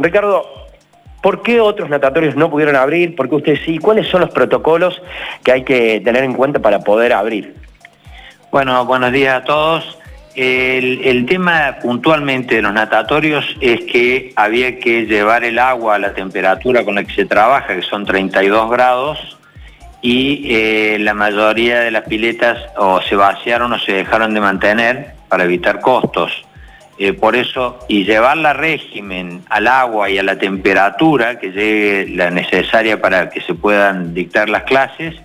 Ricardo, ¿por qué otros natatorios no pudieron abrir? ¿Por qué ustedes sí? ¿Cuáles son los protocolos que hay que tener en cuenta para poder abrir? Bueno, buenos días a todos. El, tema puntualmente de los natatorios es que había que llevar el agua a la temperatura con la que se trabaja, que son 32 grados, y eh, la mayoría de las piletas o se vaciaron o se dejaron de mantener para evitar costos. Eh, por eso, y llevarla régimen al agua y a la temperatura que llegue la necesaria para que se puedan dictar las clases,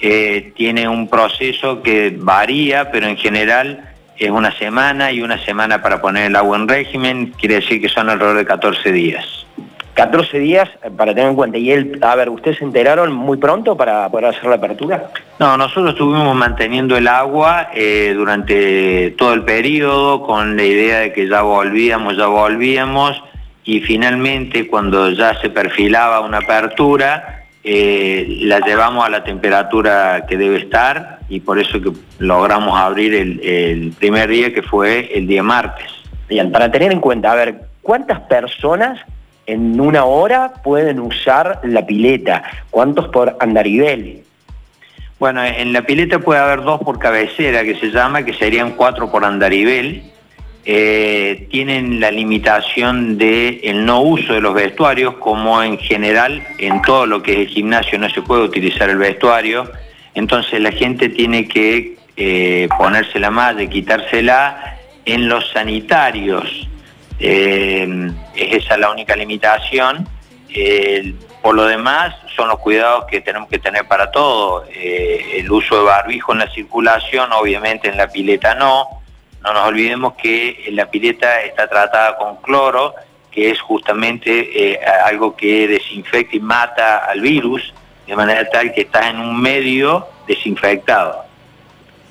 eh, tiene un proceso que varía, pero en general es una semana y una semana para poner el agua en régimen, quiere decir que son alrededor de 14 días. 14 días eh, para tener en cuenta. Y él, a ver, ¿ustedes se enteraron muy pronto para poder hacer la apertura? No, nosotros estuvimos manteniendo el agua eh, durante todo el periodo con la idea de que ya volvíamos, ya volvíamos y finalmente cuando ya se perfilaba una apertura, eh, la llevamos a la temperatura que debe estar y por eso que logramos abrir el, el primer día que fue el día martes. Bien, para tener en cuenta, a ver, ¿cuántas personas en una hora pueden usar la pileta? ¿Cuántos por andarivel? Bueno, en la pileta puede haber dos por cabecera, que se llama, que serían cuatro por andarivel. Eh, tienen la limitación de el no uso de los vestuarios, como en general en todo lo que es el gimnasio no se puede utilizar el vestuario. Entonces la gente tiene que eh, ponerse la malla, quitársela en los sanitarios eh, es esa la única limitación. por lo demás, son los cuidados que tenemos que tener para todo. Eh, el uso de barbijo en la circulación, obviamente en la pileta no. No nos olvidemos que la pileta está tratada con cloro, que es justamente eh, algo que desinfecta y mata al virus, de manera tal que estás en un medio desinfectado.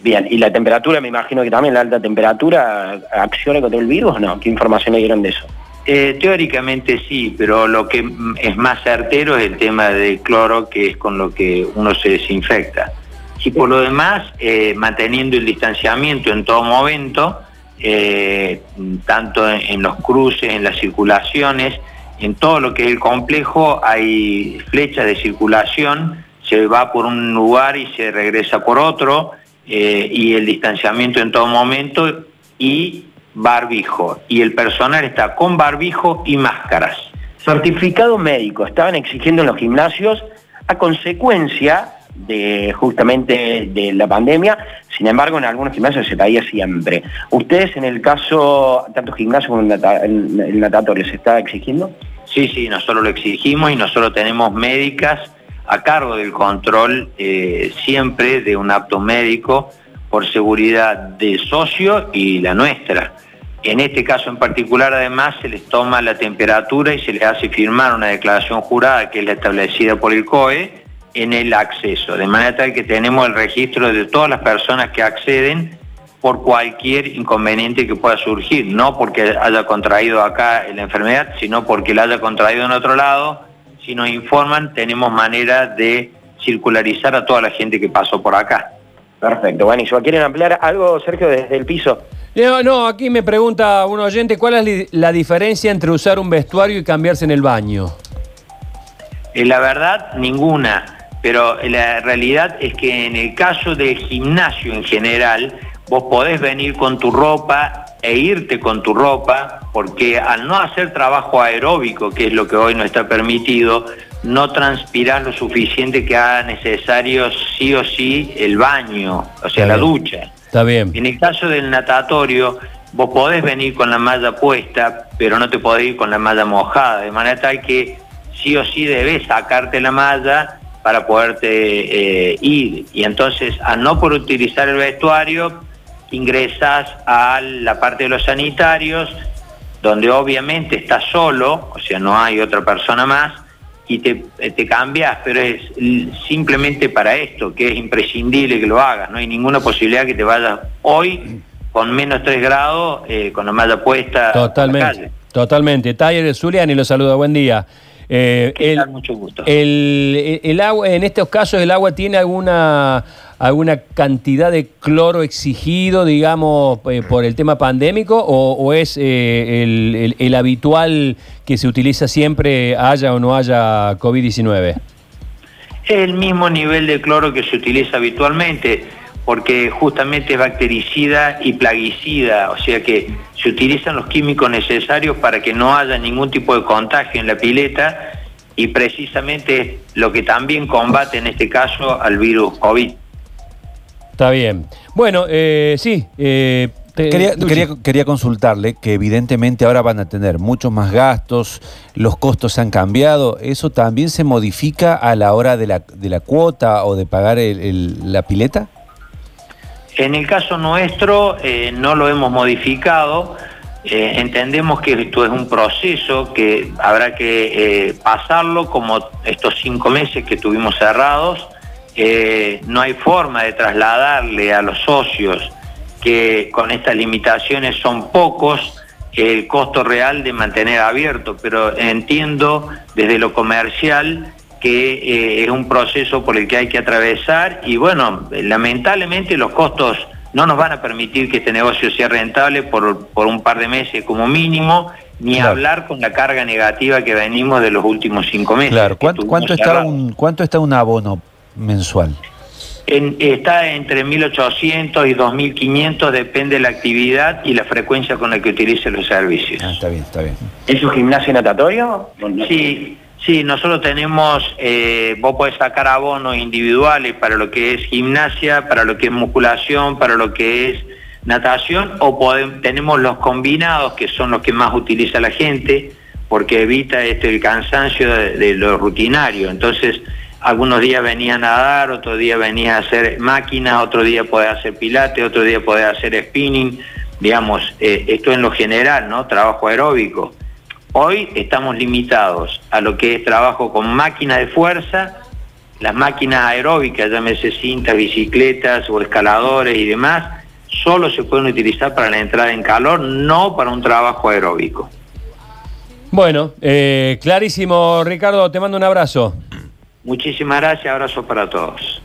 Bien, ¿y la temperatura? Me imagino que también la alta temperatura acciona contra el virus no? ¿Qué información le dieron de eso? Eh, teóricamente sí, pero lo que es más certero es el tema del cloro, que es con lo que uno se desinfecta. Y por lo demás, eh, manteniendo el distanciamiento en todo momento, eh, tanto en, los cruces, en las circulaciones, en todo lo que es el complejo hay flechas de circulación, se va por un lugar y se regresa por otro, eh, y el distanciamiento en todo momento y barbijo. Y el personal está con barbijo y máscaras. Certificado médico, estaban exigiendo en los gimnasios a consecuencia de justamente de la pandemia, sin embargo en algunos gimnasios se pedía siempre. ¿Ustedes en el caso, tanto gimnasio como el natatorio, se está exigiendo? Sí, sí, nosotros lo exigimos y nosotros tenemos médicas a cargo del control eh, siempre de un apto médico por seguridad del socio y la nuestra. En este caso en particular, además, se les toma la temperatura y se les hace firmar una declaración jurada que es la establecida por el COE en el acceso, de manera tal que tenemos el registro de todas las personas que acceden por cualquier inconveniente que pueda surgir, no porque haya contraído acá la enfermedad, sino porque la haya contraído en otro lado si nos informan, tenemos manera de circularizar a toda la gente que pasó por acá. Perfecto, buenísimo. ¿Quieren ampliar algo, Sergio, desde el piso? No, no, aquí me pregunta un oyente, ¿cuál es la diferencia entre usar un vestuario y cambiarse en el baño? Eh, la verdad, ninguna, pero la realidad es que en el caso del gimnasio en general, vos podés venir con tu ropa e irte con tu ropa, porque al no hacer trabajo aeróbico, que es lo que hoy no está permitido, no transpirás lo suficiente que haga necesario sí o sí el baño, o sea, la ducha. Está bien. En el caso del natatorio, vos podés venir con la malla puesta, pero no te podés ir con la malla mojada, de manera tal que sí o sí debes sacarte la malla para poderte eh, ir. Y entonces, al no por utilizar el vestuario, ingresas a la parte de los sanitarios, donde obviamente estás solo, o sea, no hay otra persona más, y te, te cambias, pero es simplemente para esto, que es imprescindible que lo hagas, no hay ninguna posibilidad que te vayas hoy con menos 3 grados, eh, con la malla puesta. Totalmente, totalmente. Taller Zuliani lo saluda, buen día. Eh, el, mucho gusto. El, el, agua, en estos casos, ¿el agua tiene alguna alguna cantidad de cloro exigido, digamos, eh, por el tema pandémico o, es eh, el, el, habitual que se utiliza siempre, haya o no haya COVID-19? El mismo nivel de cloro que se utiliza habitualmente porque justamente es bactericida y plaguicida, o sea que se utilizan los químicos necesarios para que no haya ningún tipo de contagio en la pileta y precisamente lo que también combate en este caso al virus COVID. Está bien. Bueno, eh, sí. Eh, quería, quería, consultarle que evidentemente ahora van a tener muchos más gastos, los costos han cambiado, ¿eso también se modifica a la hora de la, de la cuota o de pagar la pileta? En el caso nuestro eh, no lo hemos modificado. Eh, entendemos que esto es un proceso que habrá que eh, pasarlo como estos cinco meses que tuvimos cerrados. No hay forma de trasladarle a los socios que con estas limitaciones son pocos el costo real de mantener abierto, pero entiendo desde lo comercial que eh, es un proceso por el que hay que atravesar y bueno, lamentablemente los costos no nos van a permitir que este negocio sea rentable por, por un par de meses como mínimo, ni hablar con la carga negativa que venimos de los últimos cinco meses. Claro, ¿cuánto, está, un, ¿cuánto está un abono mensual? está entre 1.800 y 2.500, depende de la actividad y la frecuencia con la que utilice los servicios. Ah, está bien, está bien. ¿Es un gimnasio natatorio? Sí, Sí, nosotros tenemos, eh, vos podés sacar abonos individuales para lo que es gimnasia, para lo que es musculación, para lo que es natación, o tenemos los combinados, que son los que más utiliza la gente, porque evita este, el cansancio de, lo rutinario. Entonces, algunos días venía a nadar, otro día venía a hacer máquinas, otro día podés hacer pilates, otro día podés hacer spinning, digamos, eh, esto en lo general, ¿no? Trabajo aeróbico. Hoy estamos limitados a lo que es trabajo con máquinas de fuerza, las máquinas aeróbicas, llámese cintas, bicicletas o escaladores y demás, solo se pueden utilizar para la entrada en calor, no para un trabajo aeróbico. Bueno, eh, clarísimo, Ricardo, te mando un abrazo. Muchísimas gracias, abrazo para todos.